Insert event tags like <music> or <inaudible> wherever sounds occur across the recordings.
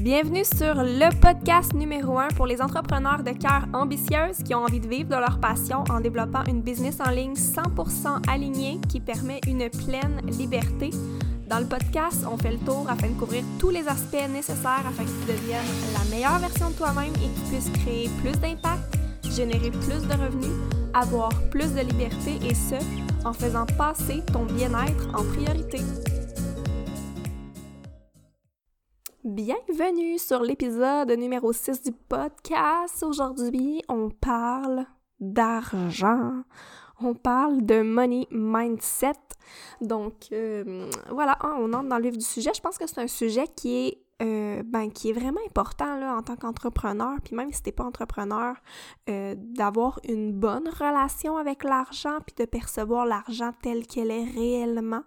Bienvenue sur le podcast numéro 1 pour les entrepreneurs de cœur ambitieuses qui ont envie de vivre de leur passion en développant une business en ligne 100% alignée qui permet une pleine liberté. Dans le podcast, on fait le tour afin de couvrir tous les aspects nécessaires afin que tu deviennes la meilleure version de toi-même et que tu puisses créer plus d'impact, générer plus de revenus, avoir plus de liberté et ce, en faisant passer ton bien-être en priorité. Bienvenue sur l'épisode numéro 6 du podcast. Aujourd'hui, on parle d'argent. On parle de money mindset. Donc, euh, voilà, hein, on entre dans le vif du sujet. Je pense que c'est un sujet qui est euh, ben, qui est vraiment important là, en tant qu'entrepreneur, puis même si t'es pas entrepreneur, euh, d'avoir une bonne relation avec l'argent, puis de percevoir l'argent tel qu'elle est réellement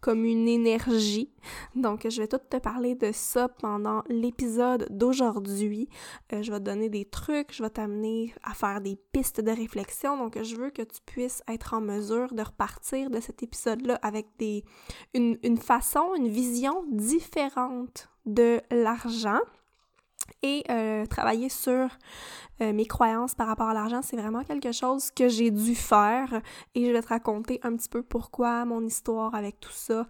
comme une énergie. Donc, je vais tout te parler de ça pendant l'épisode d'aujourd'hui. Euh, je vais te donner des trucs, je vais t'amener à faire des pistes de réflexion. Donc, je veux que tu puisses être en mesure de repartir de cet épisode-là avec des, une, une façon, une vision différente de l'argent et euh, travailler sur euh, mes croyances par rapport à l'argent, c'est vraiment quelque chose que j'ai dû faire et je vais te raconter un petit peu pourquoi, mon histoire avec tout ça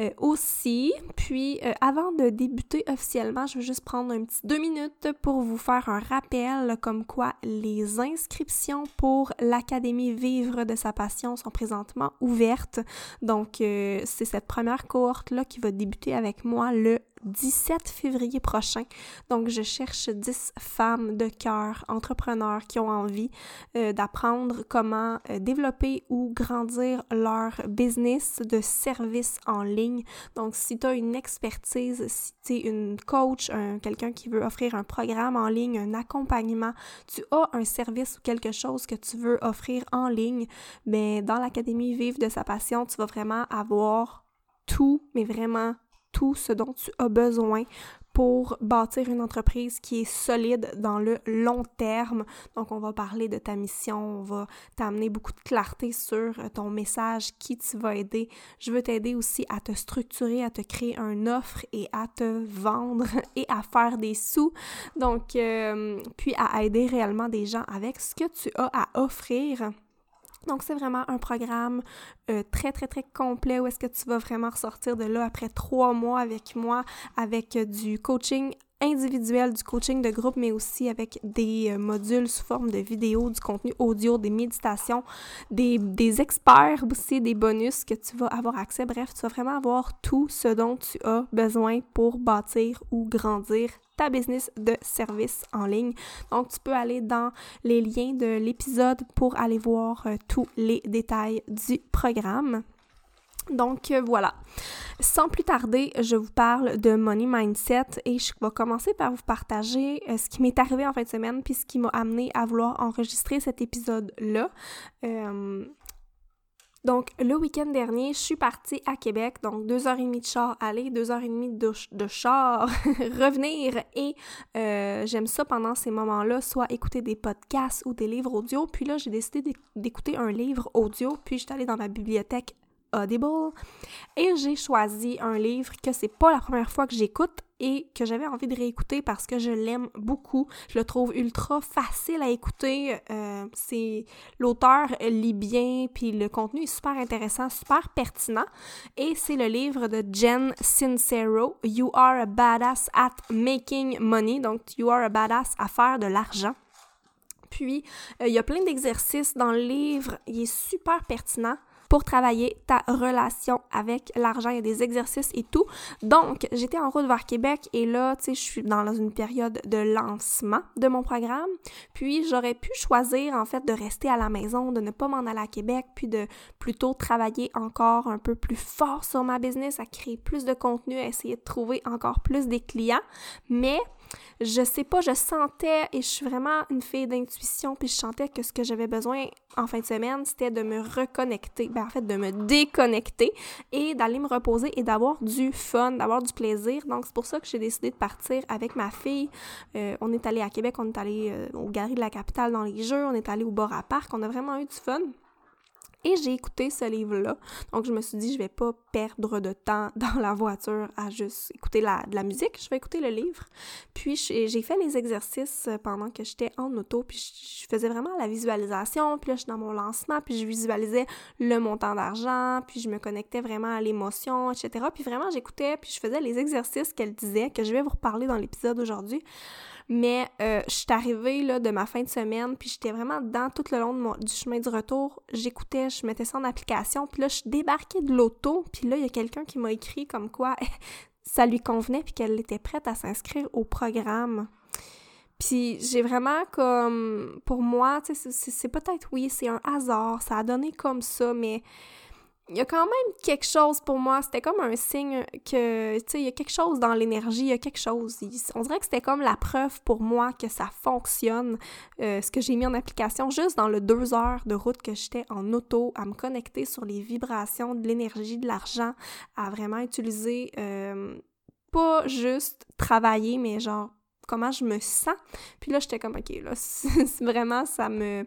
euh, aussi. Puis avant de débuter officiellement, je vais juste prendre un petit deux minutes pour vous faire un rappel comme quoi les inscriptions pour l'Académie Vivre de sa passion sont présentement ouvertes. Donc c'est cette première cohorte-là qui va débuter avec moi le 17 février prochain. Donc, je cherche 10 femmes de cœur, entrepreneurs qui ont envie euh, d'apprendre comment euh, développer ou grandir leur business de service en ligne. Donc, si tu as une expertise, si tu es une coach, quelqu'un qui veut offrir un programme en ligne, un accompagnement, tu as un service ou quelque chose que tu veux offrir en ligne, mais ben, dans l'Académie Vive de sa passion, tu vas vraiment avoir tout, mais vraiment tout ce dont tu as besoin pour bâtir une entreprise qui est solide dans le long terme. Donc, on va parler de ta mission, on va t'amener beaucoup de clarté sur ton message, qui tu vas aider. Je veux t'aider aussi à te structurer, à te créer une offre et à te vendre <laughs> et à faire des sous. Donc, euh, puis à aider réellement des gens avec ce que tu as à offrir. Donc, c'est vraiment un programme euh, très, très, très complet où est-ce que tu vas vraiment ressortir de là après trois mois avec moi, avec euh, du coaching individuel, du coaching de groupe, mais aussi avec des euh, modules sous forme de vidéos, du contenu audio, des méditations, des, des experts aussi, des bonus que tu vas avoir accès. Bref, tu vas vraiment avoir tout ce dont tu as besoin pour bâtir ou grandir ta business de service en ligne. Donc, tu peux aller dans les liens de l'épisode pour aller voir euh, tous les détails du programme. Donc euh, voilà. Sans plus tarder, je vous parle de Money Mindset et je vais commencer par vous partager euh, ce qui m'est arrivé en fin de semaine puis ce qui m'a amené à vouloir enregistrer cet épisode-là. Donc, le week-end dernier, je suis partie à Québec, donc deux heures et demie de char aller, deux heures et demie de, char <laughs> revenir. Et euh, j'aime ça pendant ces moments-là, soit écouter des podcasts ou des livres audio. Puis là, j'ai décidé d'écouter un livre audio, puis je suis allée dans ma bibliothèque Audible et j'ai choisi un livre que c'est pas la première fois que j'écoute et que j'avais envie de réécouter parce que je l'aime beaucoup. Je le trouve ultra facile à écouter. Euh, l'auteur lit bien, puis le contenu est super intéressant, super pertinent. Et c'est le livre de Jen Sincero, You Are a Badass at Making Money. Donc, You Are a Badass à faire de l'argent. Puis, euh, il y a plein d'exercices dans le livre. Il est super pertinent pour travailler ta relation avec l'argent. Il y a des exercices et tout. Donc, j'étais en route vers Québec et là, tu sais, je suis dans une période de lancement de mon programme. Puis, j'aurais pu choisir, en fait, de rester à la maison, de ne pas m'en aller à Québec, puis de plutôt travailler encore un peu plus fort sur ma business, à créer plus de contenu, à essayer de trouver encore plus des clients. Mais je sais pas, je sentais, et je suis vraiment une fille d'intuition, puis je sentais que ce que j'avais besoin en fin de semaine, c'était de me reconnecter, ben en fait de me déconnecter et d'aller me reposer et d'avoir du fun, d'avoir du plaisir. Donc c'est pour ça que j'ai décidé de partir avec ma fille. Euh, on est allé à Québec, on est allé euh, au Galerie de la Capitale dans les Jeux, on est allé au bord à parc, on a vraiment eu du fun. Et j'ai écouté ce livre-là. Donc, je me suis dit, je vais pas perdre de temps <laughs> dans la voiture à juste écouter la, de la musique, je vais écouter le livre. Puis j'ai fait les exercices pendant que j'étais en auto, puis je, faisais vraiment la visualisation, puis là je suis dans mon lancement, puis je visualisais le montant d'argent, puis je me connectais vraiment à l'émotion, etc. Puis vraiment j'écoutais, puis je faisais les exercices qu'elle disait, que je vais vous reparler dans l'épisode aujourd'hui. Mais euh, je suis arrivée là, de ma fin de semaine, puis j'étais vraiment dans tout le long du chemin du retour. J'écoutais, je mettais ça en application, puis là, je débarquais de l'auto, puis là, il y a quelqu'un qui m'a écrit comme quoi <laughs> ça lui convenait, puis qu'elle était prête à s'inscrire au programme. Puis j'ai vraiment comme, pour moi, c'est peut-être, oui, c'est un hasard, ça a donné comme ça, mais il y a quand même quelque chose pour moi, c'était comme un signe que, tu sais, il y a quelque chose dans l'énergie, il y a quelque chose. On dirait que c'était comme la preuve pour moi que ça fonctionne, euh, ce que j'ai mis en application juste dans le deux heures de route que j'étais en auto, à me connecter sur les vibrations de l'énergie, de l'argent, à vraiment utiliser, euh, pas juste travailler, mais genre comment je me sens. Puis là, j'étais comme, OK, là, <laughs> vraiment, ça me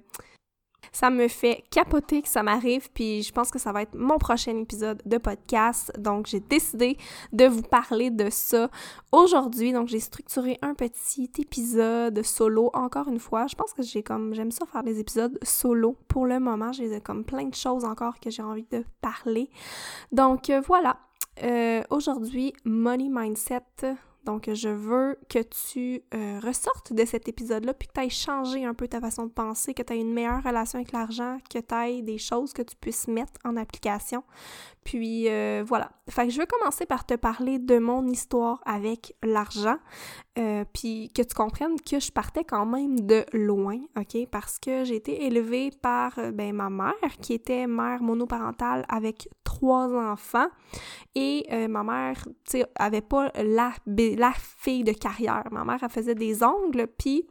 ça me fait capoter que ça m'arrive, puis je pense que ça va être mon prochain épisode de podcast. Donc, j'ai décidé de vous parler de ça aujourd'hui. Donc, j'ai structuré un petit épisode solo, encore une fois. Je pense que j'ai comme, j'aime ça faire des épisodes solo pour le moment. J'ai comme plein de choses encore que j'ai envie de parler. Donc, euh, voilà. Euh, aujourd'hui, Money Mindset, donc, je veux que tu euh, ressortes de cet épisode-là, puis que tu ailles changer un peu ta façon de penser, que tu aies une meilleure relation avec l'argent, que tu aies des choses que tu puisses mettre en application. Puis euh, voilà. Fait que je veux commencer par te parler de mon histoire avec l'argent, euh, puis que tu comprennes que je partais quand même de loin, OK? Parce que j'ai été élevée par ben, ma mère, qui était mère monoparentale avec trois enfants, et ma mère, tu sais, avait pas la la fille de carrière. Ma mère, elle faisait des ongles, puis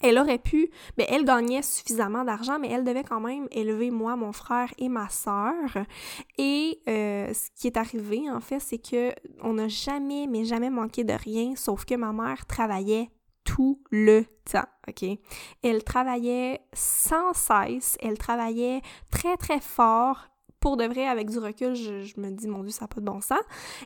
elle aurait pu, mais elle gagnait suffisamment d'argent, mais elle devait quand même élever moi, mon frère et ma sœur. Et euh, ce qui est arrivé, en fait, c'est que on n'a jamais, mais jamais manqué de rien, sauf que ma mère travaillait tout le temps? Elle travaillait sans cesse, elle travaillait très, très fort pour de vrai, avec du recul, je, me dis, mon Dieu, ça n'a pas de bon sens.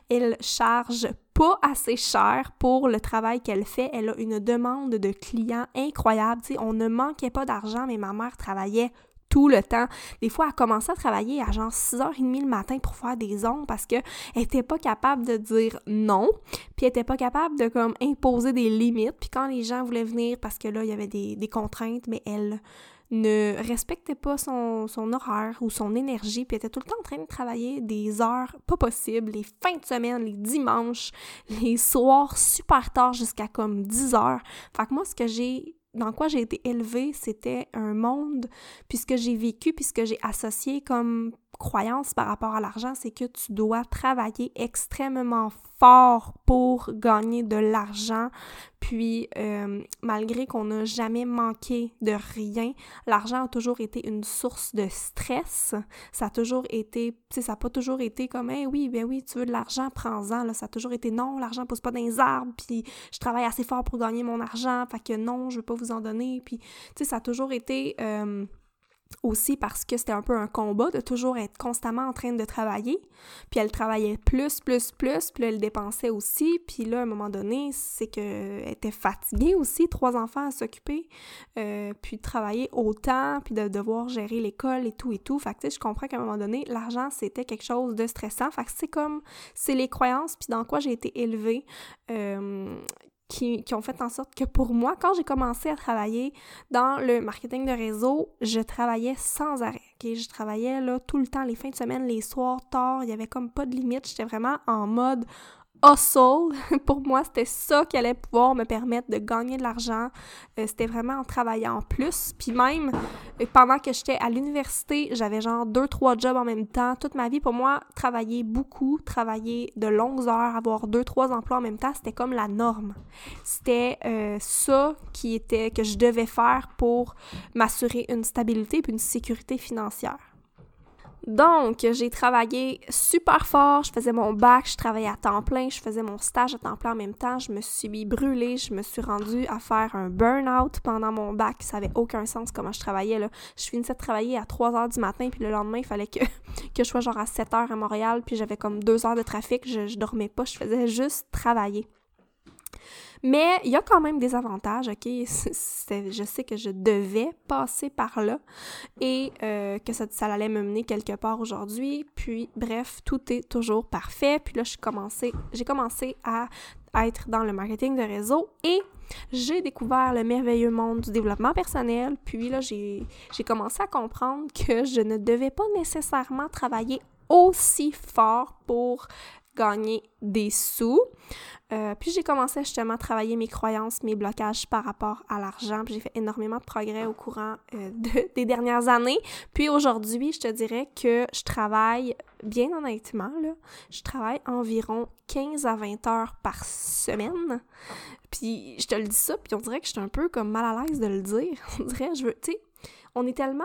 Elle charge pas assez cher pour le travail qu'elle fait. Elle a une demande de clients incroyable. on ne manquait pas d'argent, mais ma mère travaillait tout le temps. Des fois, elle commençait à travailler à genre 6h30 le matin pour faire des ongles parce qu'elle était pas capable de dire non, puis elle était pas capable de comme imposer des limites. Puis quand les gens voulaient venir parce que là, il y avait des contraintes, mais elle ne respectait pas son, son, horaire ou son énergie, puis était tout le temps en train de travailler des heures pas possibles, les fins de semaine, les dimanches, les soirs super tard jusqu'à comme 10 heures. Fait que moi, ce que j'ai dans quoi j'ai été élevée, c'était un monde, puisque j'ai vécu, puisque j'ai associé comme croyance par rapport à l'argent, c'est que tu dois travailler extrêmement fort pour gagner de l'argent. Puis, euh, malgré qu'on n'a jamais manqué de rien, l'argent a toujours été une source de stress. Ça a toujours été, tu sais, ça n'a pas toujours été comme, hey, oui, ben oui, tu veux de l'argent, prends-en. Ça a toujours été non, l'argent pousse pas dans les arbres, puis je travaille assez fort pour gagner mon argent, fait que non, je veux pas vous en donner. Puis, tu sais, ça a toujours été. Euh, aussi parce que c'était un peu un combat de toujours être constamment en train de travailler. Puis elle travaillait plus, plus, plus, puis là, elle dépensait aussi. Puis là, à un moment donné, c'est qu'elle était fatiguée aussi, trois enfants à s'occuper, euh, puis de travailler autant, puis de devoir gérer l'école et tout et tout. Fait que je comprends qu'à un moment donné, l'argent, c'était quelque chose de stressant. Fait que c'est comme, c'est les croyances, puis dans quoi j'ai été élevée. Euh, qui, ont fait en sorte que pour moi, quand j'ai commencé à travailler dans le marketing de réseau, je travaillais sans arrêt. Je travaillais là tout le temps, les fins de semaine, les soirs, tard, il y avait comme pas de limite. J'étais vraiment en mode hustle. <laughs> Pour moi, c'était ça qui allait pouvoir me permettre de gagner de l'argent. Euh, c'était vraiment en travaillant plus. Puis même, euh, pendant que j'étais à l'université, j'avais genre deux, trois jobs en même temps. Toute ma vie, pour moi, travailler beaucoup, travailler de longues heures, avoir deux, trois emplois en même temps, c'était comme la norme. C'était euh, ça qui était, que je devais faire pour m'assurer une stabilité et une sécurité financière. Donc, j'ai travaillé super fort, je faisais mon bac, je travaillais à temps plein, je faisais mon stage à temps plein en même temps, je me suis brûlée, je me suis rendue à faire un burn-out pendant mon bac, ça avait aucun sens comment je travaillais, là. Je finissais de travailler à 3 heures du matin, puis le lendemain, il fallait que, <laughs> je sois genre à 7 heures à Montréal, puis j'avais comme 2 heures de trafic, je, je dormais pas, je faisais juste travailler. Mais il y a quand même des avantages, OK? <laughs> je sais que je devais passer par là et euh, que ça, allait me mener quelque part aujourd'hui. Puis, bref, tout est toujours parfait. Puis là, j'ai commencé, commencé à être dans le marketing de réseau et j'ai découvert le merveilleux monde du développement personnel. Puis là, j'ai commencé à comprendre que je ne devais pas nécessairement travailler aussi fort pour gagner des sous. Euh, puis j'ai commencé justement à travailler mes croyances, mes blocages par rapport à l'argent. Puis j'ai fait énormément de progrès au courant euh, <laughs> des dernières années. Puis aujourd'hui, je te dirais que je travaille, bien honnêtement, là, je travaille environ 15 à 20 heures par semaine. Puis je te le dis ça, puis on dirait que je suis un peu comme mal à l'aise de le dire. <laughs> On dirait, je veux, tu sais, on est tellement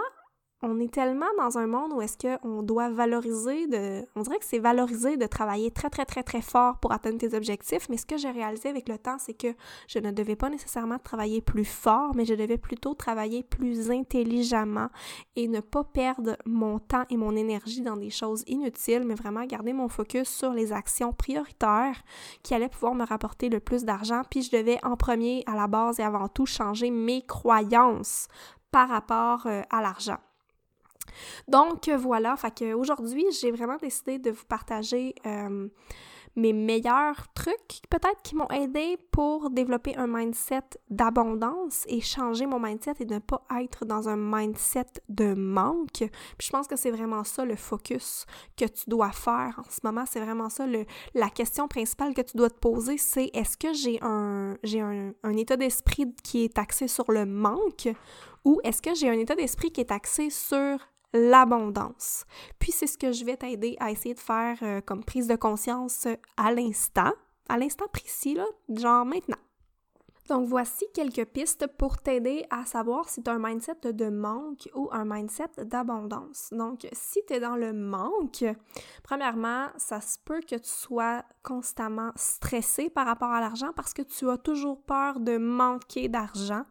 on est tellement dans un monde où est-ce qu'on doit valoriser de... On dirait que c'est valoriser de travailler très, très, très, très fort pour atteindre tes objectifs, mais ce que j'ai réalisé avec le temps, c'est que je ne devais pas nécessairement travailler plus fort, mais je devais plutôt travailler plus intelligemment et ne pas perdre mon temps et mon énergie dans des choses inutiles, mais vraiment garder mon focus sur les actions prioritaires qui allaient pouvoir me rapporter le plus d'argent. Puis je devais en premier, à la base et avant tout, changer mes croyances par rapport euh, à l'argent. Donc voilà, fait qu'aujourd'hui, j'ai vraiment décidé de vous partager euh, mes meilleurs trucs, peut-être qui m'ont aidé pour développer un mindset d'abondance et changer mon mindset et ne pas être dans un mindset de manque. Puis je pense que c'est vraiment ça le focus que tu dois faire en ce moment. C'est vraiment ça la question principale que tu dois te poser, c'est est-ce que j'ai un, j'ai un, un état d'esprit qui est axé sur le manque ou est-ce que j'ai un état d'esprit qui est axé sur l'abondance. Puis c'est ce que je vais t'aider à essayer de faire euh, comme prise de conscience à l'instant, à l'instant précis, là, genre maintenant. Donc voici quelques pistes pour t'aider à savoir si tu as un mindset de manque ou un mindset d'abondance. Donc si tu es dans le manque, premièrement, ça se peut que tu sois constamment stressé par rapport à l'argent parce que tu as toujours peur de manquer d'argent.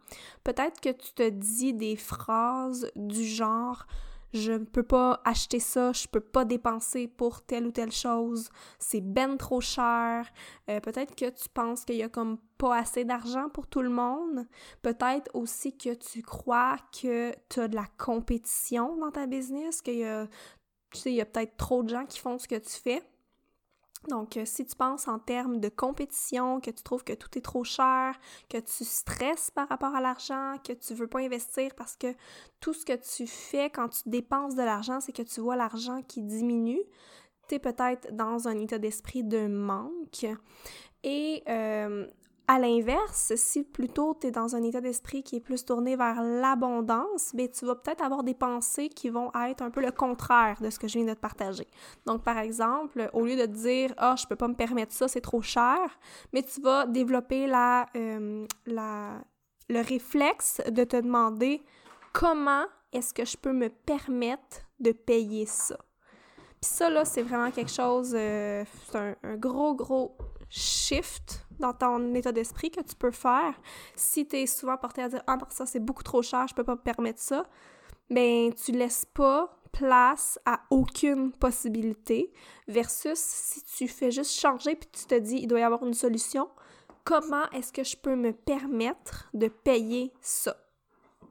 Peut-être que tu te dis des phrases du genre je ne peux pas acheter ça, je peux pas dépenser pour telle ou telle chose, c'est ben trop cher. Euh, peut-être que tu penses qu'il y a comme pas assez d'argent pour tout le monde. Peut-être aussi que tu crois que tu as de la compétition dans ta business, qu'il tu sais, y a peut-être trop de gens qui font ce que tu fais. Donc, euh, si tu penses en termes de compétition, que tu trouves que tout est trop cher, que tu stresses par rapport à l'argent, que tu veux pas investir parce que tout ce que tu fais quand tu dépenses de l'argent, c'est que tu vois l'argent qui diminue, tu es peut-être dans un état d'esprit de manque. Et euh, à l'inverse, si plutôt tu es dans un état d'esprit qui est plus tourné vers l'abondance, ben tu vas peut-être avoir des pensées qui vont être un peu le contraire de ce que je viens de te partager. Donc par exemple, au lieu de te dire "Ah, oh, je peux pas me permettre ça, c'est trop cher", mais tu vas développer la, euh, la le réflexe de te demander comment est-ce que je peux me permettre de payer ça. Puis ça là, c'est vraiment quelque chose euh, c'est un gros gros shift dans ton état d'esprit que tu peux faire. Si tu es souvent porté à dire Ah, ça c'est beaucoup trop cher, je peux pas me permettre ça, ben tu laisses pas place à aucune possibilité versus si tu fais juste changer puis tu te dis il doit y avoir une solution, comment est-ce que je peux me permettre de payer ça?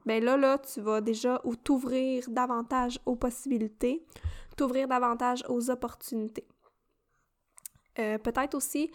Ben là, là, tu vas déjà ou t'ouvrir davantage aux possibilités, t'ouvrir davantage aux opportunités. Euh, peut-être aussi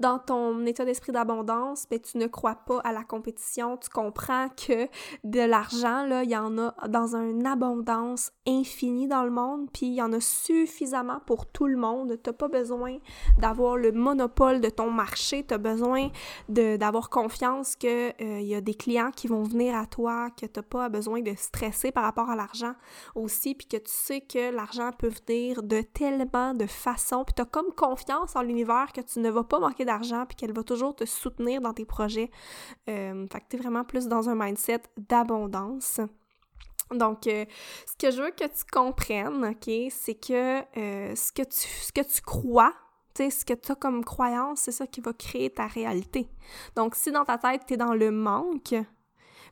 dans ton état d'esprit d'abondance, mais tu ne crois pas à la compétition, tu comprends que de l'argent, là, il y en a dans une abondance infinie dans le monde, puis il y en a suffisamment pour tout le monde. Tu n'as pas besoin d'avoir le monopole de ton marché, tu as besoin d'avoir confiance qu'il euh, y a des clients qui vont venir à toi, que tu n'as pas besoin de stresser par rapport à l'argent aussi, puis que tu sais que l'argent peut venir de tellement de façons, puis tu as comme confiance en l'univers que tu ne vas pas manquer d'argent puis qu'elle va toujours te soutenir dans tes projets. Euh, fait que tu es vraiment plus dans un mindset d'abondance. Donc, euh, ce que je veux que tu comprennes, OK, c'est que, euh, ce que tu ce que tu crois, ce que tu as comme croyance, c'est ça qui va créer ta réalité. Donc, si dans ta tête, tu es dans le manque,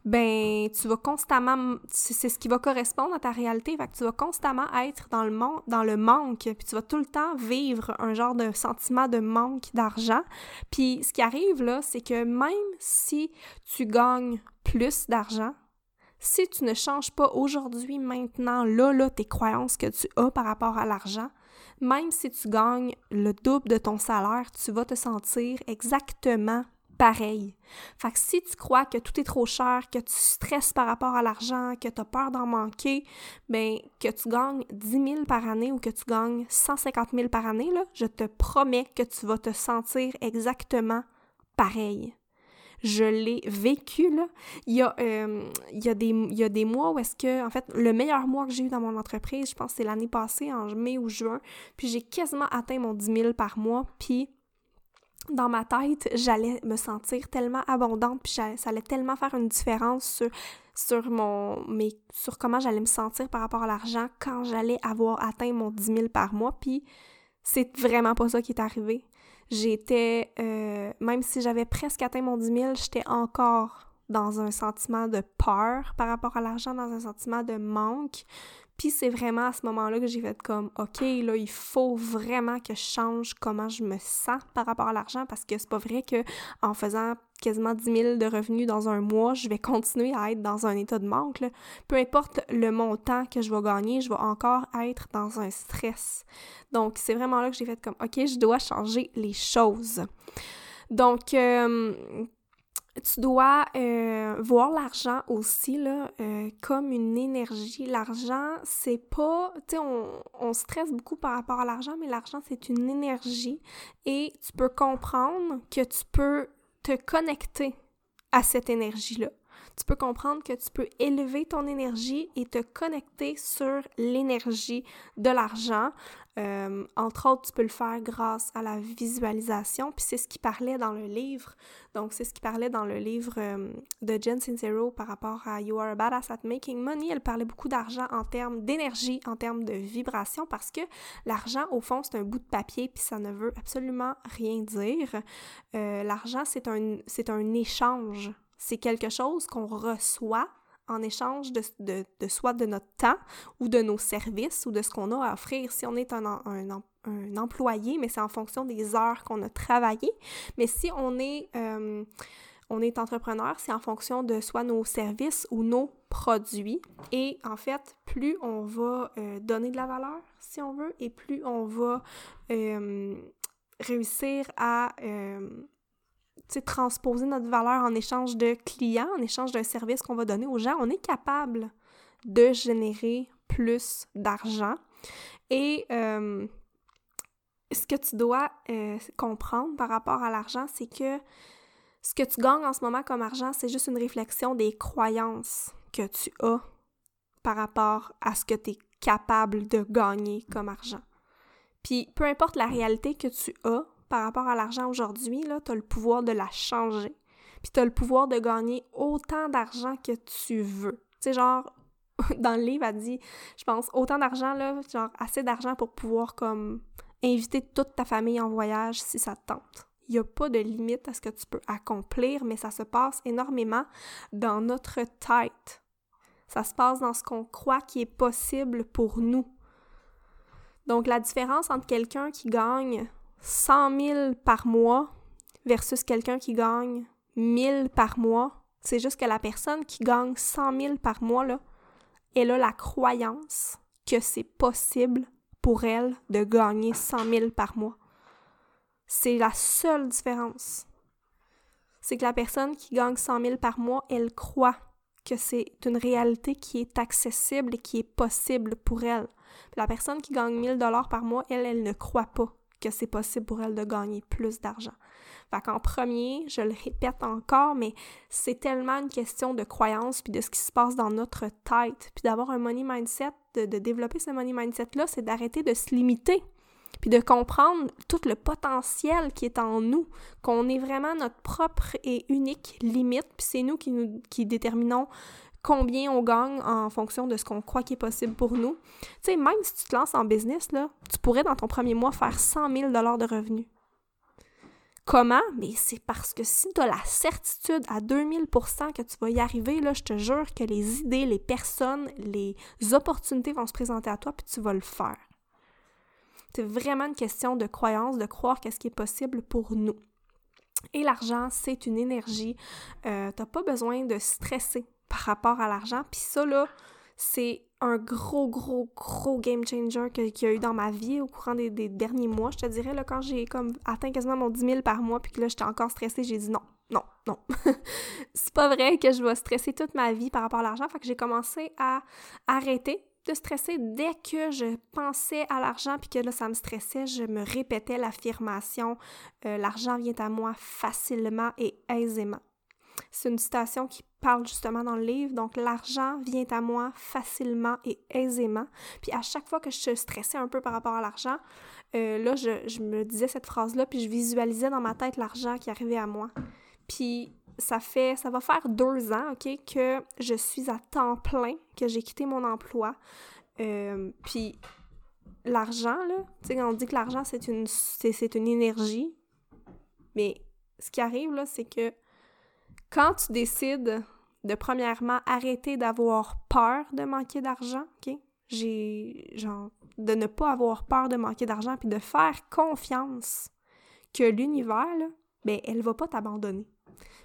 ben tu vas constamment c'est ce qui va correspondre à ta réalité. Fait que tu vas constamment être dans le dans le manque. Puis tu vas tout le temps vivre un genre de sentiment de manque d'argent. Puis ce qui arrive là c'est que même si tu gagnes plus d'argent si tu ne changes pas aujourd'hui maintenant là là tes croyances que tu as par rapport à l'argent même si tu gagnes le double de ton salaire, tu vas te sentir exactement pareil. Fait que si tu crois que tout est trop cher, que tu stresses par rapport à l'argent, que tu as peur d'en manquer, ben que tu gagnes 10 000 par année ou que tu gagnes 150 000 par année, je te promets que tu vas te sentir exactement pareil. Je l'ai vécu, là. Il y, a, euh, il, y a des, il y a des mois où est-ce que, en fait, le meilleur mois que j'ai eu dans mon entreprise, je pense c'est l'année passée, en mai ou juin, puis j'ai quasiment atteint mon 10 000 par mois, puis dans ma tête, j'allais me sentir tellement abondante, puis ça allait tellement faire une différence sur, mon, mais sur comment j'allais me sentir par rapport à l'argent quand j'allais avoir atteint mon 10 000 par mois, puis c'est vraiment pas ça qui est arrivé. J'étais, euh, même si j'avais presque atteint mon 10 000, j'étais encore dans un sentiment de peur par rapport à l'argent, dans un sentiment de manque, puis c'est vraiment à ce moment-là que j'ai fait comme, OK, là, il faut vraiment que je change comment je me sens par rapport à l'argent parce que c'est pas vrai que en faisant quasiment 10 000 de revenus dans un mois, je vais continuer à être dans un état de manque. Peu importe le montant que je vais gagner, je vais encore être dans un stress. Donc, c'est vraiment là que j'ai fait comme, OK, je dois changer les choses. Donc, euh, tu dois euh, voir l'argent aussi là, euh, comme une énergie. L'argent, c'est pas. Tu sais, on, on stresse beaucoup par rapport à l'argent, mais l'argent, c'est une énergie et tu peux comprendre que tu peux te connecter à cette énergie-là tu peux comprendre que tu peux élever ton énergie et te connecter sur l'énergie de l'argent. Euh, entre autres, tu peux le faire grâce à la visualisation, puis c'est ce qui parlait dans le livre. Donc, c'est ce qui parlait dans le livre euh, de Jen Sincero par rapport à You Are a Badass at Making Money. Elle parlait beaucoup d'argent en termes d'énergie, en termes de vibration, parce que l'argent, au fond, c'est un bout de papier, puis ça ne veut absolument rien dire. Euh, l'argent, c'est un, c'est un échange c'est quelque chose qu'on reçoit en échange de, de, soit de notre temps ou de nos services ou de ce qu'on a à offrir. Si on est un, un, employé, mais c'est en fonction des heures qu'on a travaillé. Mais si on est, euh, on est entrepreneur, c'est en fonction de soit nos services ou nos produits. Et en fait, plus on va euh, donner de la valeur, si on veut, et plus on va euh, réussir à transposer notre valeur en échange de clients, en échange d'un service qu'on va donner aux gens, on est capable de générer plus d'argent. Et euh, ce que tu dois euh, comprendre par rapport à l'argent, c'est que ce que tu gagnes en ce moment comme argent, c'est juste une réflexion des croyances que tu as par rapport à ce que tu es capable de gagner comme argent. Puis peu importe la réalité que tu as, par rapport à l'argent aujourd'hui, tu as le pouvoir de la changer. Puis tu as le pouvoir de gagner autant d'argent que tu veux. Tu sais, genre, <laughs> dans le livre, elle dit, je pense, autant d'argent, là, genre, assez d'argent pour pouvoir, comme, inviter toute ta famille en voyage si ça te tente. Il n'y a pas de limite à ce que tu peux accomplir, mais ça se passe énormément dans notre tête. Ça se passe dans ce qu'on croit qui est possible pour nous. Donc, la différence entre quelqu'un qui gagne 100 000 par mois versus quelqu'un qui gagne 1000 par mois, c'est juste que la personne qui gagne 100 000 par mois, là, elle a la croyance que c'est possible pour elle de gagner 100 000 par mois. C'est la seule différence. C'est que la personne qui gagne 100 000 par mois, elle croit que c'est une réalité qui est accessible et qui est possible pour elle. la personne qui gagne 1000 dollars par mois, elle, elle ne croit pas que c'est possible pour elle de gagner plus d'argent. Fait qu'en premier, je le répète encore, mais c'est tellement une question de croyance puis de ce qui se passe dans notre tête. Puis d'avoir un money mindset, de, de développer ce money mindset-là, c'est d'arrêter de se limiter puis de comprendre tout le potentiel qui est en nous, qu'on est vraiment notre propre et unique limite, puis c'est nous qui, nous qui déterminons combien on gagne en fonction de ce qu'on croit qui est possible pour nous. Tu sais, même si tu te lances en business, là, tu pourrais dans ton premier mois faire 100 000 de revenus. Comment? Mais c'est parce que si tu as la certitude à 2000% que tu vas y arriver, là, je te jure que les idées, les personnes, les opportunités vont se présenter à toi, puis tu vas le faire. C'est vraiment une question de croyance, de croire qu'est-ce qui est possible pour nous. Et l'argent, c'est une énergie. Euh, t'as pas besoin de stresser par rapport à l'argent. Puis ça, là, c'est un gros, gros, gros game changer qu'il y a eu dans ma vie au courant des, derniers mois. Je te dirais, là, quand j'ai comme atteint quasiment mon 10 000 par mois, puis que là, j'étais encore stressée, j'ai dit non, non, non. <laughs> c'est pas vrai que je vais stresser toute ma vie par rapport à l'argent. Fait que j'ai commencé à arrêter de stresser dès que je pensais à l'argent puis que là ça me stressait, je me répétais l'affirmation euh, l'argent vient à moi facilement et aisément. C'est une citation qui parle justement dans le livre. Donc, l'argent vient à moi facilement et aisément. Puis à chaque fois que je stressais un peu par rapport à l'argent, euh, là, je, je, me disais cette phrase-là, puis je visualisais dans ma tête l'argent qui arrivait à moi. Puis ça fait, ça va faire deux ans, OK, que je suis à temps plein, que j'ai quitté mon emploi. Euh, puis l'argent, là, tu sais, on dit que l'argent, c'est une, c'est, une énergie, mais ce qui arrive, là, c'est que quand tu décides de, premièrement, arrêter d'avoir peur de manquer d'argent, OK, j'ai, genre, de ne pas avoir peur de manquer d'argent, puis de faire confiance que l'univers, là, ben, elle va pas t'abandonner.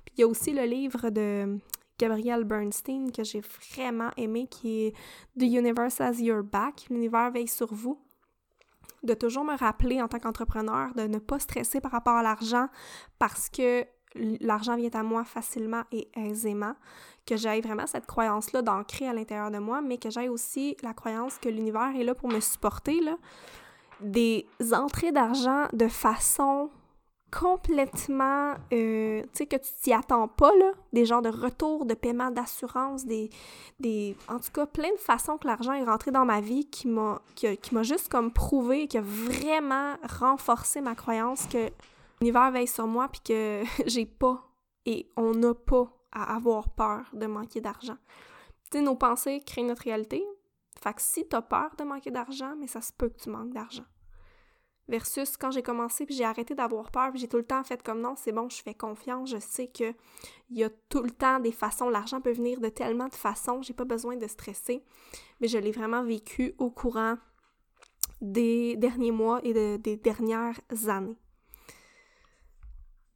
Puis il y a aussi le livre de Gabrielle Bernstein que j'ai vraiment aimé qui est The Universe has your back, l'univers veille sur vous. De toujours me rappeler en tant qu'entrepreneur de ne pas stresser par rapport à l'argent parce que l'argent vient à moi facilement et aisément, que j'aille vraiment cette croyance-là d'ancrer à l'intérieur de moi, mais que j'aille aussi la croyance que l'univers est là pour me supporter, là. Des entrées d'argent de façon complètement, euh, tu sais, que tu t'y attends pas, là, des genres de retours, de paiement d'assurance, des, des, en tout cas, plein de façons que l'argent est rentré dans ma vie qui m'a, qui, qui m'a juste comme prouvé, qui a vraiment renforcé ma croyance que l'univers veille sur moi puis que <laughs> j'ai pas et on n'a pas à avoir peur de manquer d'argent. Tu sais, nos pensées créent notre réalité. Fait que si t'as peur de manquer d'argent, mais ça se peut que tu manques d'argent. Versus quand j'ai commencé, puis j'ai arrêté d'avoir peur, puis j'ai tout le temps fait comme non, c'est bon, je fais confiance, je sais que il y a tout le temps des façons, l'argent peut venir de tellement de façons, j'ai pas besoin de stresser. Mais je l'ai vraiment vécu au courant des derniers mois et des dernières années.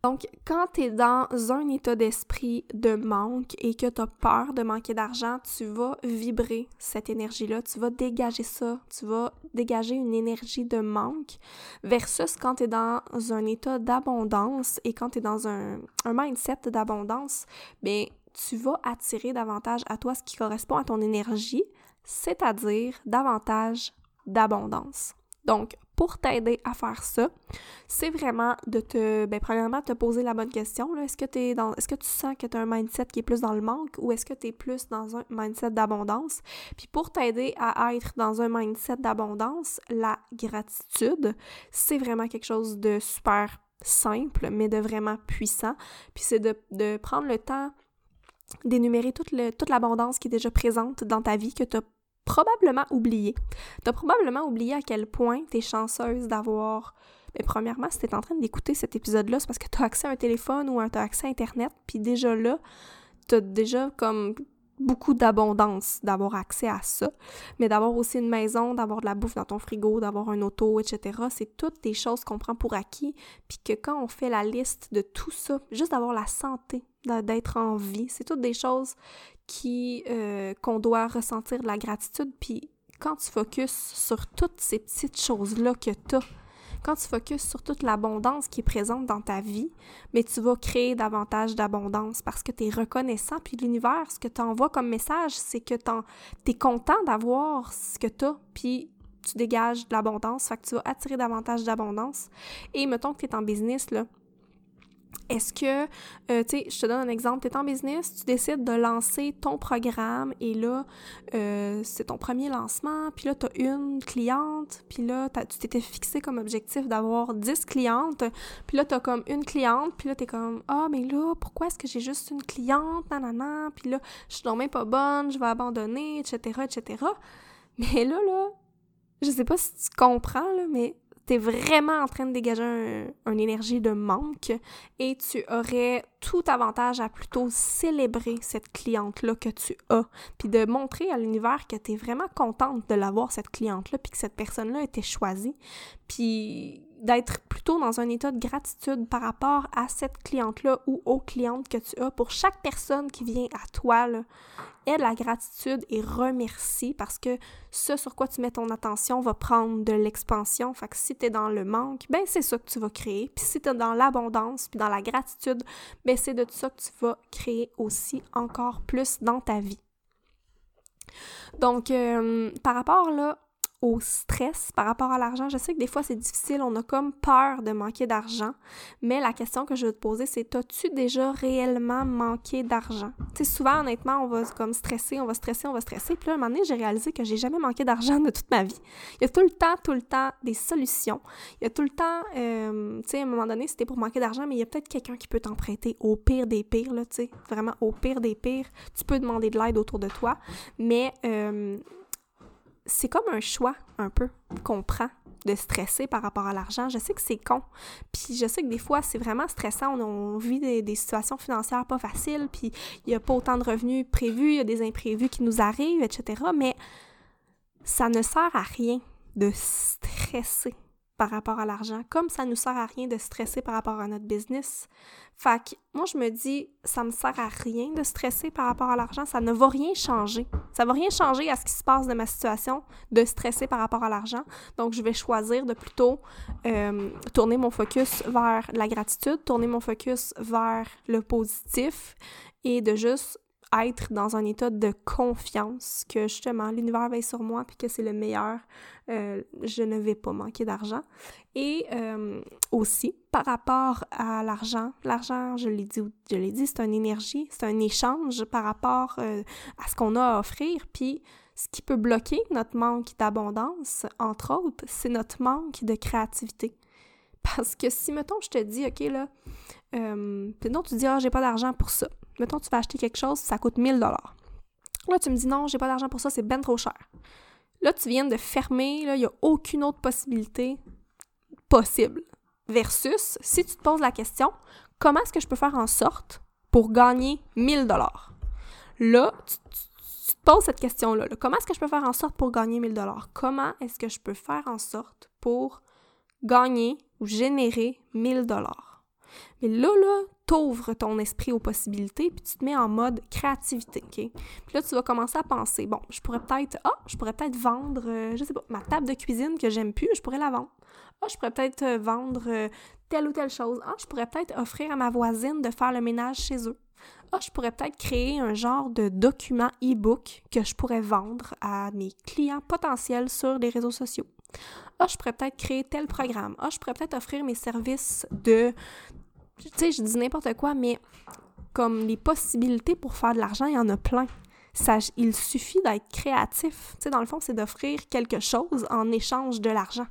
Donc, quand tu es dans un état d'esprit de manque et que tu as peur de manquer d'argent, tu vas vibrer cette énergie-là, tu vas dégager ça, tu vas dégager une énergie de manque versus quand tu es dans un état d'abondance et quand tu es dans un, mindset d'abondance, bien, tu vas attirer davantage à toi ce qui correspond à ton énergie, c'est-à-dire davantage d'abondance. Pour t'aider à faire ça, c'est vraiment de te, ben, premièrement, te poser la bonne question. Est-ce que, tu sens que tu as un mindset qui est plus dans le manque ou est-ce que tu es plus dans un mindset d'abondance? Puis pour t'aider à être dans un mindset d'abondance, la gratitude, c'est vraiment quelque chose de super simple, mais de vraiment puissant. Puis c'est de, prendre le temps d'énumérer toute l'abondance qui est déjà présente dans ta vie, que tu as probablement oublié. T'as probablement oublié à quel point t'es chanceuse d'avoir... Mais ben, premièrement, si t'es en train d'écouter cet épisode-là, c'est parce que t'as accès à un téléphone ou t'as accès à Internet, puis déjà là, t'as déjà comme beaucoup d'abondance d'avoir accès à ça, mais d'avoir aussi une maison, d'avoir de la bouffe dans ton frigo, d'avoir un auto, etc. C'est toutes des choses qu'on prend pour acquis, puis que quand on fait la liste de tout ça, juste d'avoir la santé, d'être en vie, c'est toutes des choses euh, qu'on doit ressentir de la gratitude, puis quand tu focuses sur toutes ces petites choses-là que tu as, quand tu focuses sur toute l'abondance qui est présente dans ta vie, mais tu vas créer davantage d'abondance parce que tu es reconnaissant. Puis l'univers, ce que tu envoies comme message, c'est que tu es content d'avoir ce que tu as, puis tu dégages de l'abondance, fait que tu vas attirer davantage d'abondance. Et mettons que tu es en business, là, Est-ce que, euh, tu sais, je te donne un exemple, tu es en business, tu décides de lancer ton programme et là, euh, c'est ton premier lancement, puis là, tu as une cliente, puis là, tu t'étais fixé comme objectif d'avoir 10 clientes, puis là, tu as comme une cliente, puis là, tu es comme, ah, mais là, pourquoi est-ce que j'ai juste une cliente, nanana, puis là, je suis même pas bonne, je vais abandonner, etc., etc. Mais là, là, je sais pas si tu comprends, mais t'es vraiment en train de dégager une énergie de manque et tu aurais tout avantage à plutôt célébrer cette cliente-là que tu as, puis de montrer à l'univers que t'es vraiment contente de l'avoir, cette cliente-là, puis que cette personne-là été choisie, puis d'être plutôt dans un état de gratitude par rapport à cette cliente-là ou aux clientes que tu as. Pour chaque personne qui vient à toi, là, la gratitude et remercie parce que ce sur quoi tu mets ton attention va prendre de l'expansion. Fait que si tu es dans le manque, ben c'est ça que tu vas créer. Puis si tu es dans l'abondance, puis dans la gratitude, ben c'est de ça que tu vas créer aussi encore plus dans ta vie. Donc, euh, par rapport là, au stress par rapport à l'argent. Je sais que des fois c'est difficile, on a comme peur de manquer d'argent, mais la question que je veux te poser c'est as-tu déjà réellement manqué d'argent? Tu sais souvent honnêtement, on va comme stresser, on va stresser, on va stresser, puis là un moment donné, j'ai réalisé que j'ai jamais manqué d'argent de toute ma vie. Il y a tout le temps, tout le temps des solutions. Il y a tout le temps euh, tu sais à un moment donné, c'était pour manquer d'argent, mais il y a peut-être quelqu'un qui peut t'emprunter au pire des pires là, tu sais, vraiment au pire des pires. Tu peux demander de l'aide autour de toi, mais euh, c'est comme un choix un peu qu'on prend de stresser par rapport à l'argent. Je sais que c'est con, puis je sais que des fois, c'est vraiment stressant. On, vit des, situations financières pas faciles, puis il n'y a pas autant de revenus prévus, il y a des imprévus qui nous arrivent, etc. Mais ça ne sert à rien de stresser par rapport à l'argent, comme ça nous sert à rien de stresser par rapport à notre business. Fait moi, je me dis, ça me sert à rien de stresser par rapport à l'argent, ça ne va rien changer. Ça va rien changer à ce qui se passe de ma situation de stresser par rapport à l'argent. Donc, je vais choisir de plutôt euh, tourner mon focus vers la gratitude, tourner mon focus vers le positif et de juste être dans un état de confiance que justement l'univers veille sur moi puis que c'est le meilleur, euh, je ne vais pas manquer d'argent. Et euh, aussi, par rapport à l'argent, l'argent, je l'ai dit, je l'ai dit, c'est une énergie, c'est un échange par rapport euh, à ce qu'on a à offrir. Puis ce qui peut bloquer notre manque d'abondance, entre autres, c'est notre manque de créativité. Parce que si, mettons, je te dis, OK, là, euh, non, tu dis, ah, j'ai pas d'argent pour ça mettons, tu vas acheter quelque chose, ça coûte 1000 dollars. Là, tu me dis non, j'ai pas d'argent pour ça, c'est ben trop cher. Là, tu viens de fermer, il n'y a aucune autre possibilité possible. Versus, si tu te poses la question, comment est-ce que je peux faire en sorte pour gagner 1000 dollars? Là, tu, te poses cette question-là. Comment est-ce que je peux faire en sorte pour gagner 1000 dollars? Comment est-ce que je peux faire en sorte pour gagner ou générer 1000 dollars? Mais là, là, t'ouvres ton esprit aux possibilités, puis tu te mets en mode créativité, OK? Puis là, tu vas commencer à penser, bon, je pourrais peut-être, ah, je pourrais peut-être vendre, euh, je sais pas, ma table de cuisine que j'aime plus, je pourrais la vendre. Ah, je pourrais peut-être euh, vendre euh, telle ou telle chose. Ah, je pourrais peut-être offrir à ma voisine de faire le ménage chez eux. Ah, je pourrais peut-être créer un genre de document e-book que je pourrais vendre à mes clients potentiels sur les réseaux sociaux. Ah, je pourrais peut-être créer tel programme. Ah, je pourrais peut-être offrir mes services de tu sais, je dis n'importe quoi, mais comme les possibilités pour faire de l'argent, il y en a plein. Ça, il suffit d'être créatif. Tu sais, dans le fond, c'est d'offrir quelque chose en échange de l'argent.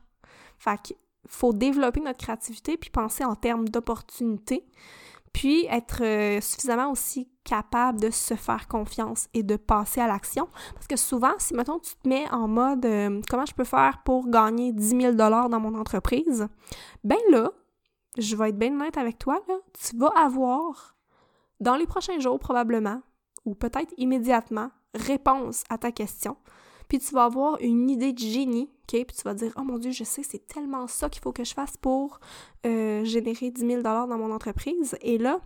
Fait qu'il faut développer notre créativité puis penser en termes d'opportunités, puis être euh, suffisamment aussi capable de se faire confiance et de passer à l'action. Parce que souvent, si, mettons, tu te mets en mode euh, comment je peux faire pour gagner 10 000 dans mon entreprise », ben là, je vais être bien honnête avec toi, là, tu vas avoir, dans les prochains jours probablement, ou peut-être immédiatement, réponse à ta question. Puis tu vas avoir une idée de génie, OK? Puis tu vas dire, oh mon Dieu, je sais, c'est tellement ça qu'il faut que je fasse pour euh, générer 10 000 dans mon entreprise. Et là,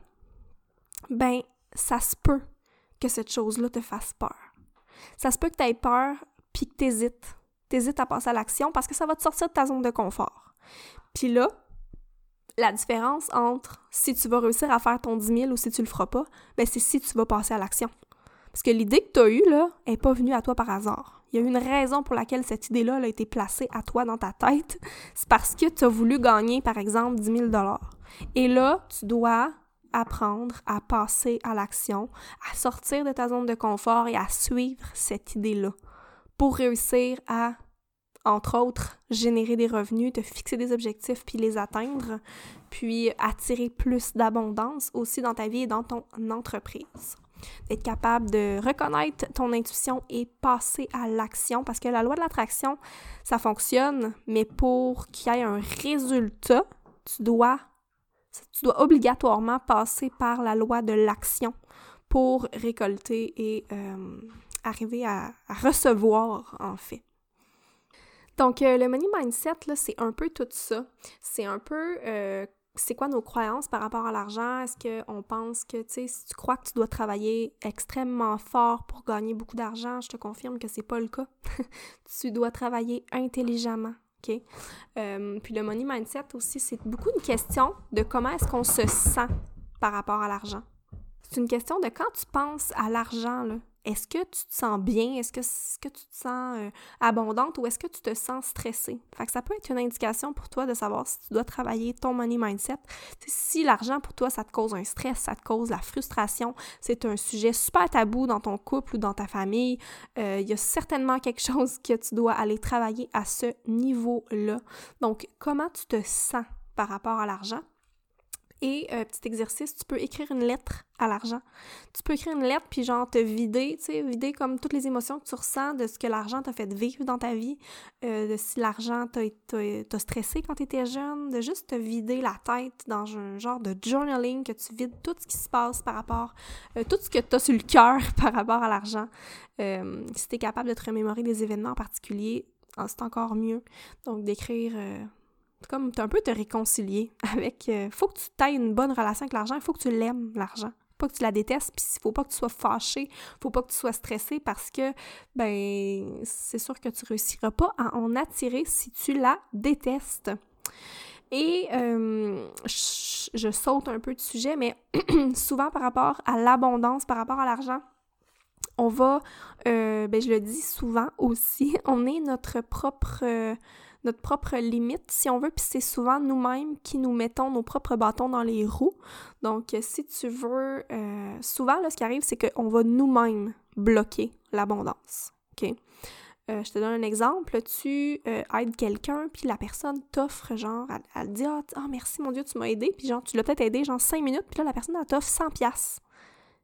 ben, ça se peut que cette chose-là te fasse peur. Ça se peut que tu aies peur, puis que tu hésites. Tu hésites à passer à l'action parce que ça va te sortir de ta zone de confort. Puis là, la différence entre si tu vas réussir à faire ton 10 000 ou si tu le feras pas, ben c'est si tu vas passer à l'action. Parce que l'idée que tu as eue, là, n'est pas venue à toi par hasard. Il y a une raison pour laquelle cette idée-là a été placée à toi dans ta tête. C'est parce que tu as voulu gagner, par exemple, 10 000 Et là, tu dois apprendre à passer à l'action, à sortir de ta zone de confort et à suivre cette idée-là pour réussir à, entre autres, générer des revenus, te fixer des objectifs puis les atteindre, puis attirer plus d'abondance aussi dans ta vie et dans ton entreprise. D'être capable de reconnaître ton intuition et passer à l'action parce que la loi de l'attraction, ça fonctionne, mais pour qu'il y ait un résultat, tu dois tu dois obligatoirement passer par la loi de l'action pour récolter et euh, arriver à, recevoir, en fait. Donc, euh, le money mindset, là, c'est un peu tout ça. C'est un peu euh, c'est quoi nos croyances par rapport à l'argent? Est-ce qu'on pense que, tu sais, si tu crois que tu dois travailler extrêmement fort pour gagner beaucoup d'argent, je te confirme que c'est pas le cas. <laughs> tu dois travailler intelligemment? Euh, puis le money mindset aussi, c'est beaucoup une question de comment est-ce qu'on se sent par rapport à l'argent. C'est une question de quand tu penses à l'argent, là, est-ce que tu te sens bien? Est-ce que, tu te sens euh, abondante ou est-ce que tu te sens stressée? Fait que ça peut être une indication pour toi de savoir si tu dois travailler ton money mindset. si l'argent pour toi, ça te cause un stress, ça te cause la frustration, c'est un sujet super tabou dans ton couple ou dans ta famille, euh, il y a certainement quelque chose que tu dois aller travailler à ce niveau-là. Donc, comment tu te sens par rapport à l'argent? Et euh, petit exercice, tu peux écrire une lettre à l'argent. Tu peux écrire une lettre puis genre te vider, tu sais, vider comme toutes les émotions que tu ressens de ce que l'argent t'a fait vivre dans ta vie, euh, de si l'argent t'a stressé quand tu étais jeune, de juste te vider la tête dans un genre de journaling que tu vides tout ce qui se passe par rapport, euh, tout ce que tu as sur le cœur <laughs> par rapport à l'argent. si tu es capable de te remémorer des événements en particulier, c'est encore mieux. Donc d'écrire comme un peu te réconcilier <laughs> avec. Euh, faut que tu aies une bonne relation avec l'argent, il faut que tu l'aimes, l'argent. Pas que tu la détestes, puis faut pas que tu sois fâché, faut pas que tu sois stressé parce que, ben, c'est sûr que tu réussiras pas à en attirer si tu la détestes. Et euh, je, saute un peu de sujet, mais <clears throat> souvent par rapport à l'abondance, par rapport à l'argent, on va, euh, ben je le dis souvent aussi, <laughs> on est notre propre notre propre limite, si on veut, puis c'est souvent nous-mêmes qui nous mettons nos propres bâtons dans les roues. Donc, si tu veux, euh, souvent, là, ce qui arrive, c'est qu'on va nous-mêmes bloquer l'abondance. OK? Euh, je te donne un exemple. Tu euh, aides quelqu'un, puis la personne t'offre, genre, elle, dit ah, ah, merci, mon Dieu, tu m'as aidé. Puis, genre, tu l'as peut-être aidé, genre, cinq minutes, puis là, la personne, elle t'offre 100$.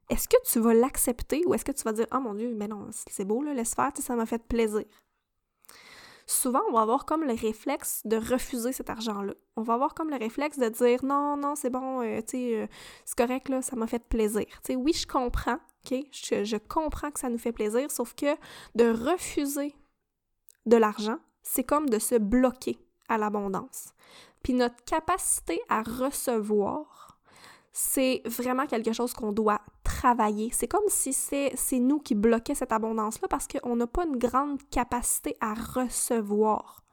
Est-ce que tu vas l'accepter ou est-ce que tu vas dire, ah, mon Dieu, mais non, c'est beau, laisse faire, ça m'a fait plaisir souvent, on va avoir comme le réflexe de refuser cet argent-là. On va avoir comme le réflexe de dire non, non, c'est bon, euh, tu sais, euh, c'est correct, là, ça m'a fait plaisir. Tu sais, oui, je comprends, OK? Je, je comprends que ça nous fait plaisir, sauf que de refuser de l'argent, c'est comme de se bloquer à l'abondance. Puis notre capacité à recevoir c'est vraiment quelque chose qu'on doit travailler. C'est comme si c'est nous qui bloquait cette abondance-là parce qu'on n'a pas une grande capacité à recevoir.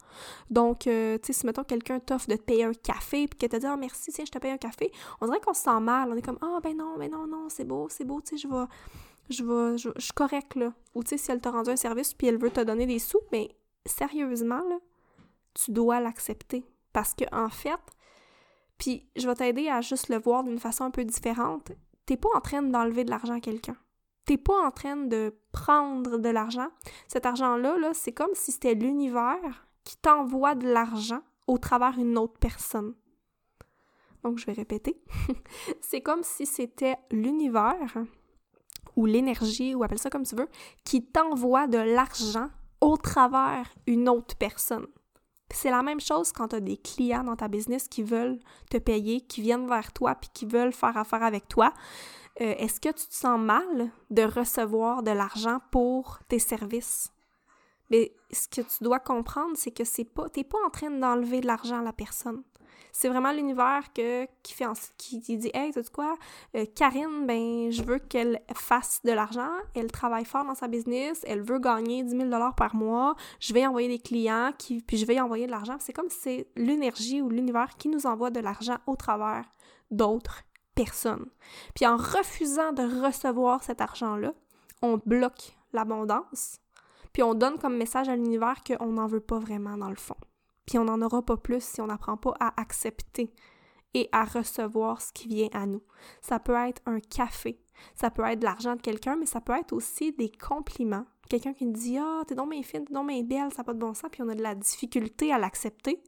Donc, euh, tu sais, si mettons quelqu'un t'offre de te payer un café puis que te dit oh, merci, tiens, je te paye un café, on dirait qu'on se sent mal. On est comme Ah, ben non, ben non, non, c'est beau, c'est beau, tu sais, je vais, je je, suis correct là. Ou tu sais, si elle t'a rendu un service puis elle veut te donner des sous, mais sérieusement, là, tu dois l'accepter. Parce que, en fait, puis je vais t'aider à juste le voir d'une façon un peu différente. T'es pas en train d'enlever de l'argent à quelqu'un. T'es pas en train de prendre de l'argent. Cet argent-là, -là, c'est comme si c'était l'univers qui t'envoie de l'argent au travers d'une autre personne. Donc, je vais répéter. <laughs> c'est comme si c'était l'univers ou l'énergie, ou appelle ça comme tu veux, qui t'envoie de l'argent au travers une autre personne. C'est la même chose quand tu as des clients dans ta business qui veulent te payer, qui viennent vers toi puis qui veulent faire affaire avec toi. Euh, est-ce que tu te sens mal de recevoir de l'argent pour tes services? Mais ce que tu dois comprendre, c'est que c'est pas, t'es pas en train d'enlever de l'argent à la personne. C'est vraiment l'univers qui fait qui, dit Hey, tu sais quoi, euh, Karine, ben, je veux qu'elle fasse de l'argent, elle travaille fort dans sa business, elle veut gagner 10 000 par mois, je vais envoyer des clients, puis je vais envoyer de l'argent. C'est comme si c'est l'énergie ou l'univers qui nous envoie de l'argent au travers d'autres personnes. Puis en refusant de recevoir cet argent-là, on bloque l'abondance Puis on donne comme message à l'univers qu'on n'en veut pas vraiment dans le fond. Puis on n'en aura pas plus si on n'apprend pas à accepter et à recevoir ce qui vient à nous. Ça peut être un café, ça peut être de l'argent de quelqu'un, mais ça peut être aussi des compliments. Quelqu'un qui nous dit Ah, t'es donc bien fine, t'es donc bien belle, ça n'a pas de bon sens, puis on a de la difficulté à l'accepter.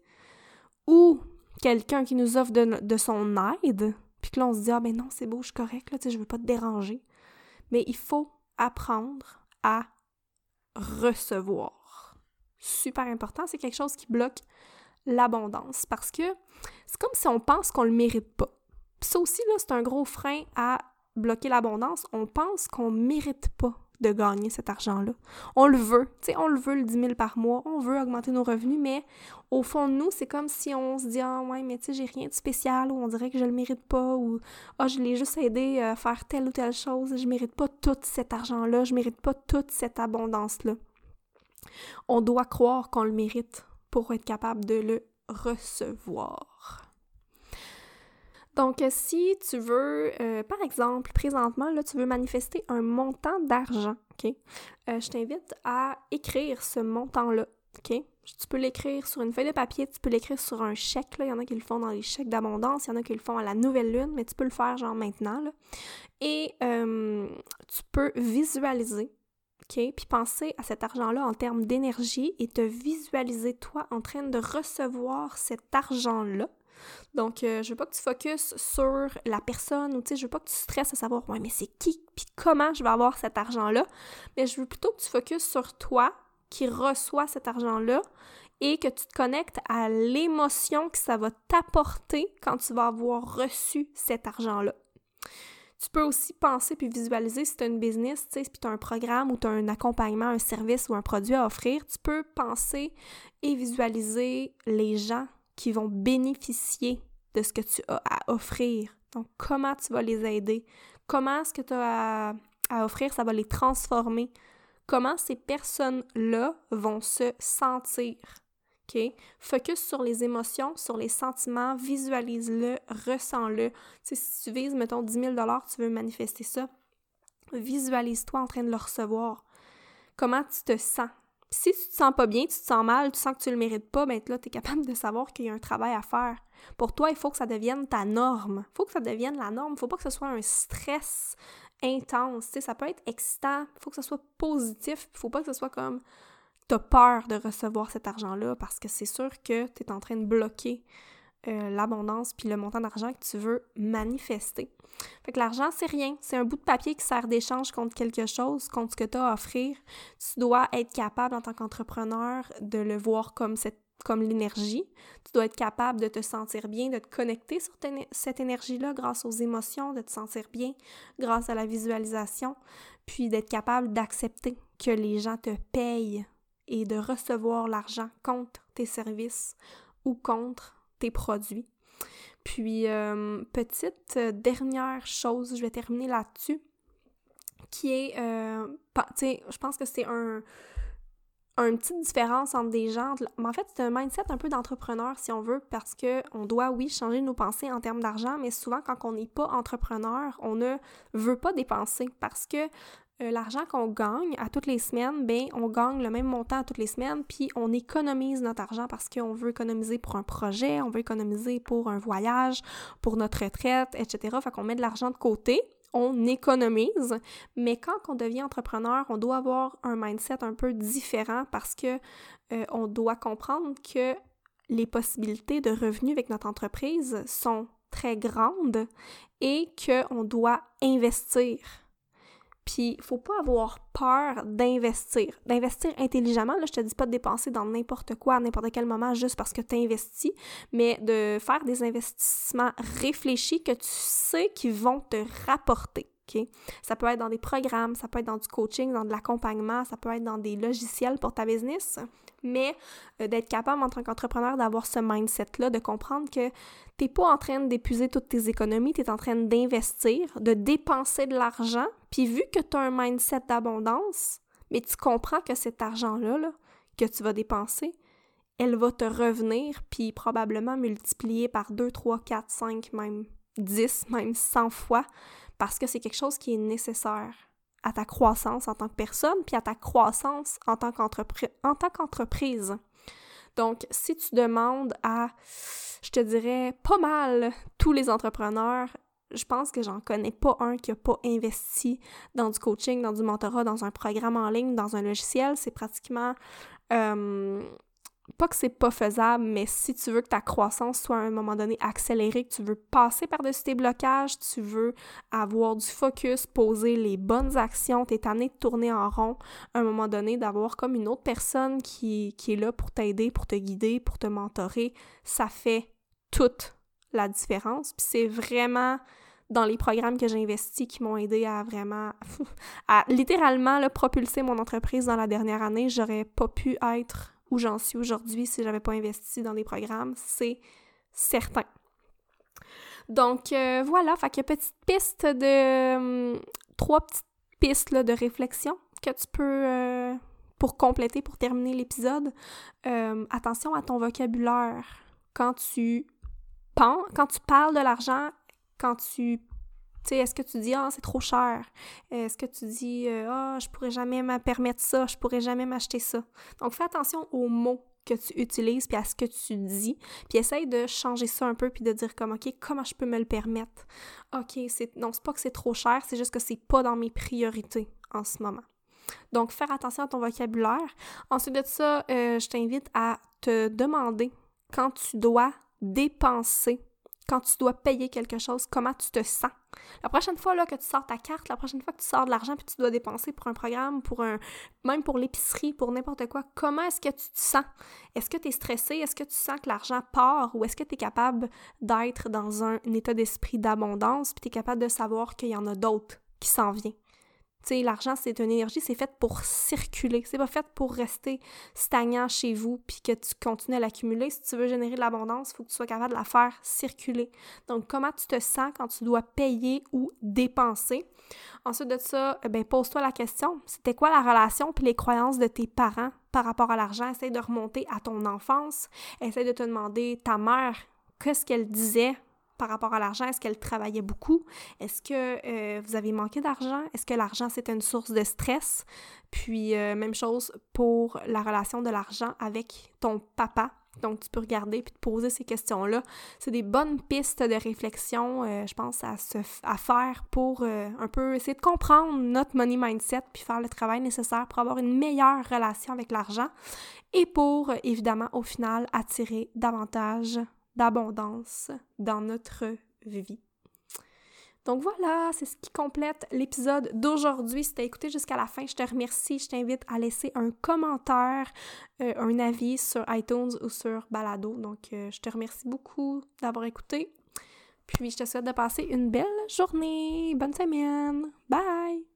Ou quelqu'un qui nous offre de, son aide, puis que là on se dit Ah, ben non, c'est beau, je suis correct, là, je veux pas te déranger. Mais il faut apprendre à recevoir. Super important, c'est quelque chose qui bloque l'abondance parce que c'est comme si on pense qu'on le mérite pas. ça aussi, là, c'est un gros frein à bloquer l'abondance. On pense qu'on mérite pas de gagner cet argent-là. On le veut, tu on le veut le 10 000 par mois, on veut augmenter nos revenus, mais au fond de nous, c'est comme si on se dit « Ah ouais, mais tu sais, j'ai rien de spécial » ou on dirait que je le mérite pas ou « Ah, je l'ai juste aidé à faire telle ou telle chose, je mérite pas tout cet argent-là, je mérite pas toute cette abondance-là. » On doit croire qu'on le mérite pour être capable de le recevoir. Donc, si tu veux, euh, par exemple, présentement, là, tu veux manifester un montant d'argent, OK? Euh, je t'invite à écrire ce montant-là, OK? Tu peux l'écrire sur une feuille de papier, tu peux l'écrire sur un chèque. Il y en a qui le font dans les chèques d'abondance, il y en a qui le font à la nouvelle lune, mais tu peux le faire, genre, maintenant. Et euh, tu peux visualiser puis penser à cet argent-là en termes d'énergie et te visualiser toi en train de recevoir cet argent-là. Donc, euh, je veux pas que tu focuses sur la personne ou tu sais, je veux pas que tu stresses à savoir, ouais, mais c'est qui, puis comment je vais avoir cet argent-là. Mais je veux plutôt que tu focuses sur toi qui reçoit cet argent-là et que tu te connectes à l'émotion que ça va t'apporter quand tu vas avoir reçu cet argent-là. Tu peux aussi penser puis visualiser si tu as une business, tu sais, puis tu as un programme ou tu as un accompagnement, un service ou un produit à offrir, tu peux penser et visualiser les gens qui vont bénéficier de ce que tu as à offrir. Donc, comment tu vas les aider? Comment ce que tu as à, à offrir, ça va les transformer? Comment ces personnes-là vont se sentir? OK? Focus sur les émotions, sur les sentiments, visualise-le, ressens-le. si tu vises, mettons, 10 000 tu veux manifester ça, visualise-toi en train de le recevoir. Comment tu te sens? Si tu te sens pas bien, tu te sens mal, tu sens que tu le mérites pas, ben là, tu es capable de savoir qu'il y a un travail à faire. Pour toi, il faut que ça devienne ta norme. Il faut que ça devienne la norme. Il faut pas que ce soit un stress intense. ça peut être excitant. Il faut que ce soit positif. Il faut pas que ce soit comme t'as peur de recevoir cet argent-là parce que c'est sûr que tu es en train de bloquer euh, l'abondance puis le montant d'argent que tu veux manifester. Fait que l'argent, c'est rien. C'est un bout de papier qui sert d'échange contre quelque chose, contre ce que tu as à offrir. Tu dois être capable en tant qu'entrepreneur de le voir comme cette comme l'énergie. Tu dois être capable de te sentir bien, de te connecter sur cette énergie-là grâce aux émotions, de te sentir bien grâce à la visualisation, puis d'être capable d'accepter que les gens te payent et de recevoir l'argent contre tes services ou contre tes produits. Puis, euh, petite euh, dernière chose, je vais terminer là-dessus, qui est, euh, je pense que c'est un, une petite différence entre des gens, mais en fait, c'est un mindset un peu d'entrepreneur, si on veut, parce que on doit, oui, changer nos pensées en termes d'argent, mais souvent, quand on n'est pas entrepreneur, on ne veut pas dépenser parce que euh, l'argent qu'on gagne à toutes les semaines, ben on gagne le même montant à toutes les semaines, puis on économise notre argent parce qu'on veut économiser pour un projet, on veut économiser pour un voyage, pour notre retraite, etc. Fait qu'on met de l'argent de côté, on économise, mais quand on devient entrepreneur, on doit avoir un mindset un peu différent parce que euh, on doit comprendre que les possibilités de revenus avec notre entreprise sont très grandes et qu'on doit investir puis, faut pas avoir peur d'investir. D'investir intelligemment, là, je te dis pas de dépenser dans n'importe quoi à n'importe quel moment juste parce que tu investis, mais de faire des investissements réfléchis que tu sais qu'ils vont te rapporter. Ça peut être dans des programmes, ça peut être dans du coaching, dans de l'accompagnement, ça peut être dans des logiciels pour ta business, mais euh, d'être capable en tant qu'entrepreneur d'avoir ce mindset-là, de comprendre que t'es pas en train d'épuiser toutes tes économies, tu es en train d'investir, de dépenser de l'argent, puis vu que tu as un mindset d'abondance, mais tu comprends que cet argent-là là, que tu vas dépenser, elle va te revenir, puis probablement multiplier par 2, 3, 4, 5, même 10, même 100 fois, parce que c'est quelque chose qui est nécessaire à ta croissance en tant que personne, puis à ta croissance en tant qu'entreprise. Donc, si tu demandes à, je te dirais, pas mal tous les entrepreneurs, je pense que j'en connais pas un qui a pas investi dans du coaching, dans du mentorat, dans un programme en ligne, dans un logiciel. C'est pratiquement euh, pas que c'est pas faisable, mais si tu veux que ta croissance soit à un moment donné accélérée, que tu veux passer par-dessus tes blocages, tu veux avoir du focus, poser les bonnes actions, t'es tanné de tourner en rond, à un moment donné, d'avoir comme une autre personne qui, qui est là pour t'aider, pour te guider, pour te mentorer, ça fait toute la différence. Puis c'est vraiment dans les programmes que j'ai investis qui m'ont aidé à vraiment, <laughs> à littéralement le propulser mon entreprise dans la dernière année. J'aurais pas pu être j'en suis aujourd'hui si j'avais pas investi dans des programmes, c'est certain. Donc euh, voilà, fait que petite piste de hum, trois petites pistes de réflexion que tu peux euh, pour compléter, pour terminer l'épisode. Euh, attention à ton vocabulaire quand tu penses, quand tu parles de l'argent, quand tu est-ce que tu dis, ah, c'est trop cher? Est-ce que tu dis, ah, je pourrais jamais me permettre ça, je pourrais jamais m'acheter ça? Donc, fais attention aux mots que tu utilises puis à ce que tu dis, puis essaye de changer ça un peu puis de dire comme OK, comment je peux me le permettre? OK, c'est non, c'est pas que c'est trop cher, c'est juste que c'est pas dans mes priorités en ce moment. Donc faire attention à ton vocabulaire. Ensuite de ça, euh, je t'invite à te demander quand tu dois dépenser quand tu dois payer quelque chose, comment tu te sens. La prochaine fois là, que tu sors ta carte, la prochaine fois que tu sors de l'argent puis tu dois dépenser pour un programme, pour un même pour l'épicerie, pour n'importe quoi, comment est-ce que tu te sens? Est-ce que tu es stressé? Est-ce que tu sens que l'argent part ou est-ce que tu es capable d'être dans un, état d'esprit d'abondance puis tu es capable de savoir qu'il y en a d'autres qui s'en viennent? L'argent, c'est une énergie, c'est fait pour circuler. C'est pas fait pour rester stagnant chez vous puis que tu continues à l'accumuler. Si tu veux générer de l'abondance, il faut que tu sois capable de la faire circuler. Donc, comment tu te sens quand tu dois payer ou dépenser? Ensuite de ça, ben, pose-toi la question. C'était quoi la relation puis les croyances de tes parents par rapport à l'argent? Essaye de remonter à ton enfance. Essaye de te demander ta mère, qu'est-ce qu'elle disait par rapport à l'argent? Est-ce qu'elle travaillait beaucoup? Est-ce que euh, vous avez manqué d'argent? Est-ce que l'argent, c'était une source de stress? Puis, euh, même chose pour la relation de l'argent avec ton papa. Donc, tu peux regarder puis te poser ces questions-là. C'est des bonnes pistes de réflexion, euh, je pense, à, à faire pour un peu essayer de comprendre notre money mindset puis faire le travail nécessaire pour avoir une meilleure relation avec l'argent et pour, évidemment, au final, attirer davantage d'abondance dans notre vie. Donc voilà, c'est ce qui complète l'épisode d'aujourd'hui. Si tu as écouté jusqu'à la fin, je te remercie. Je t'invite à laisser un commentaire, euh, un avis sur iTunes ou sur Balado. Donc euh, je te remercie beaucoup d'avoir écouté. Puis je te souhaite de passer une belle journée. Bonne semaine. Bye!